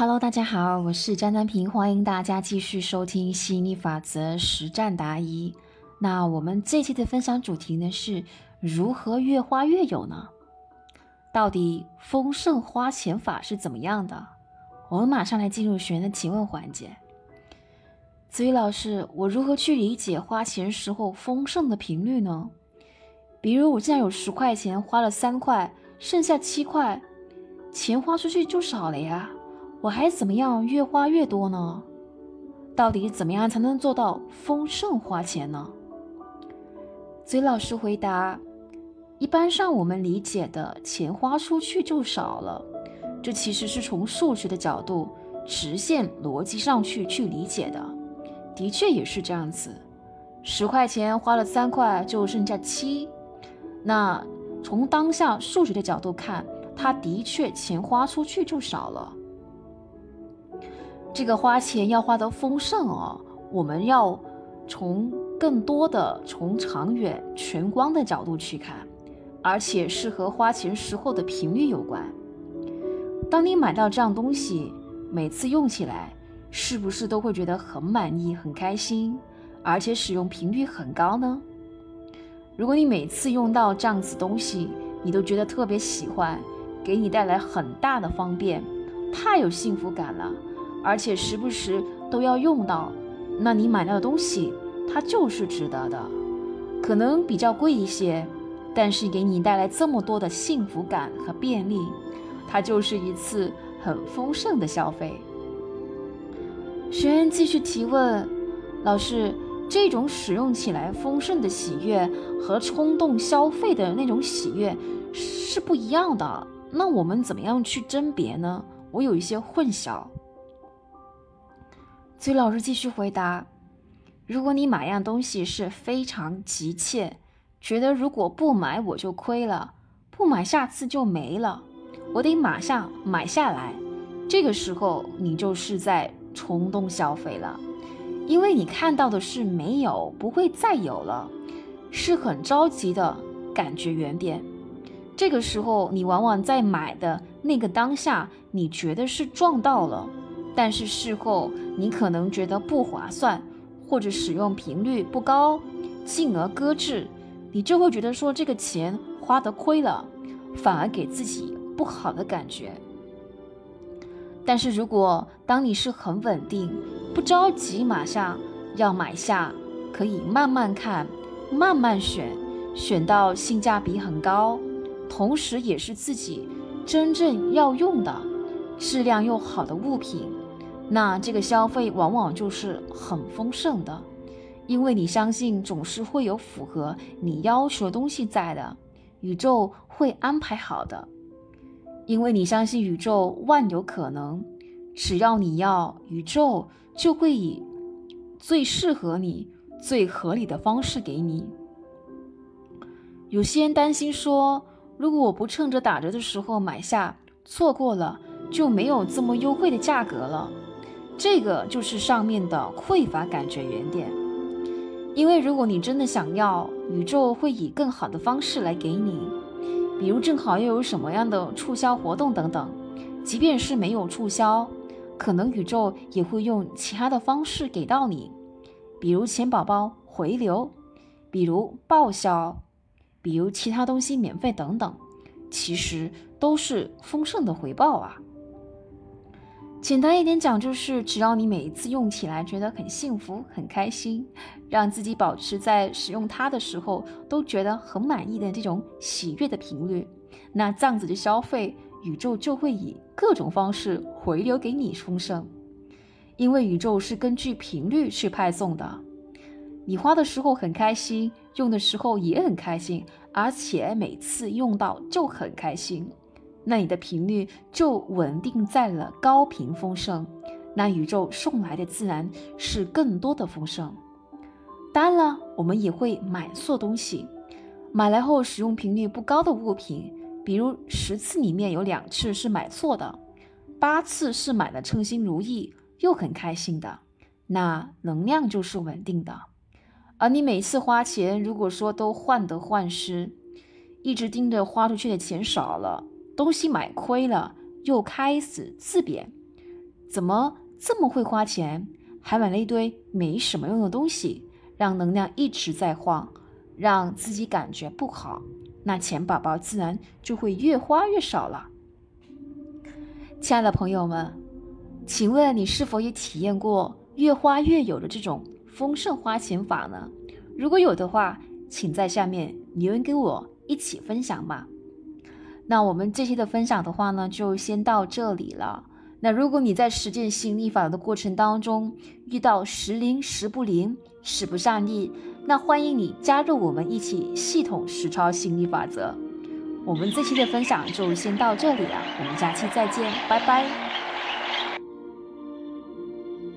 Hello，大家好，我是张丹平，欢迎大家继续收听吸引力法则实战答疑。那我们这期的分享主题呢是如何越花越有呢？到底丰盛花钱法是怎么样的？我们马上来进入学员的提问环节。子宇老师，我如何去理解花钱时候丰盛的频率呢？比如我现在有十块钱，花了三块，剩下七块，钱花出去就少了呀。我还怎么样越花越多呢？到底怎么样才能做到丰盛花钱呢？崔老师回答：一般上我们理解的钱花出去就少了，这其实是从数学的角度、直线逻辑上去去理解的，的确也是这样子。十块钱花了三块，就剩下七。那从当下数学的角度看，它的确钱花出去就少了。这个花钱要花得丰盛哦，我们要从更多的从长远全光的角度去看，而且是和花钱时候的频率有关。当你买到这样东西，每次用起来是不是都会觉得很满意、很开心，而且使用频率很高呢？如果你每次用到这样子东西，你都觉得特别喜欢，给你带来很大的方便，太有幸福感了。而且时不时都要用到，那你买到的东西它就是值得的，可能比较贵一些，但是给你带来这么多的幸福感和便利，它就是一次很丰盛的消费。学员继续提问：老师，这种使用起来丰盛的喜悦和冲动消费的那种喜悦是不一样的，那我们怎么样去甄别呢？我有一些混淆。所以老师继续回答：如果你买样东西是非常急切，觉得如果不买我就亏了，不买下次就没了，我得马上买下来，这个时候你就是在冲动消费了，因为你看到的是没有，不会再有了，是很着急的感觉原点。这个时候你往往在买的那个当下，你觉得是撞到了。但是事后你可能觉得不划算，或者使用频率不高，进而搁置，你就会觉得说这个钱花的亏了，反而给自己不好的感觉。但是如果当你是很稳定，不着急马上要买下，可以慢慢看，慢慢选，选到性价比很高，同时也是自己真正要用的，质量又好的物品。那这个消费往往就是很丰盛的，因为你相信总是会有符合你要求的东西在的，宇宙会安排好的，因为你相信宇宙万有可能，只要你要，宇宙就会以最适合你、最合理的方式给你。有些人担心说，如果我不趁着打折的时候买下，错过了就没有这么优惠的价格了。这个就是上面的匮乏感觉原点，因为如果你真的想要，宇宙会以更好的方式来给你，比如正好又有什么样的促销活动等等。即便是没有促销，可能宇宙也会用其他的方式给到你，比如钱宝宝回流，比如报销，比如其他东西免费等等，其实都是丰盛的回报啊。简单一点讲，就是只要你每一次用起来觉得很幸福、很开心，让自己保持在使用它的时候都觉得很满意的这种喜悦的频率，那这样子的消费，宇宙就会以各种方式回流给你丰盛。因为宇宙是根据频率去派送的，你花的时候很开心，用的时候也很开心，而且每次用到就很开心。那你的频率就稳定在了高频丰盛，那宇宙送来的自然是更多的丰盛。当然了，我们也会买错东西，买来后使用频率不高的物品，比如十次里面有两次是买错的，八次是买的称心如意又很开心的，那能量就是稳定的。而你每次花钱，如果说都患得患失，一直盯着花出去的钱少了。东西买亏了，又开始自贬，怎么这么会花钱，还买了一堆没什么用的东西，让能量一直在晃，让自己感觉不好，那钱宝宝自然就会越花越少了。亲爱的朋友们，请问你是否也体验过越花越有的这种丰盛花钱法呢？如果有的话，请在下面留言给我一起分享吧。那我们这期的分享的话呢，就先到这里了。那如果你在实践吸引力法则的过程当中遇到时灵时不灵、使不上力，那欢迎你加入我们一起系统实操吸引力法则。我们这期的分享就先到这里了，我们下期再见，拜拜。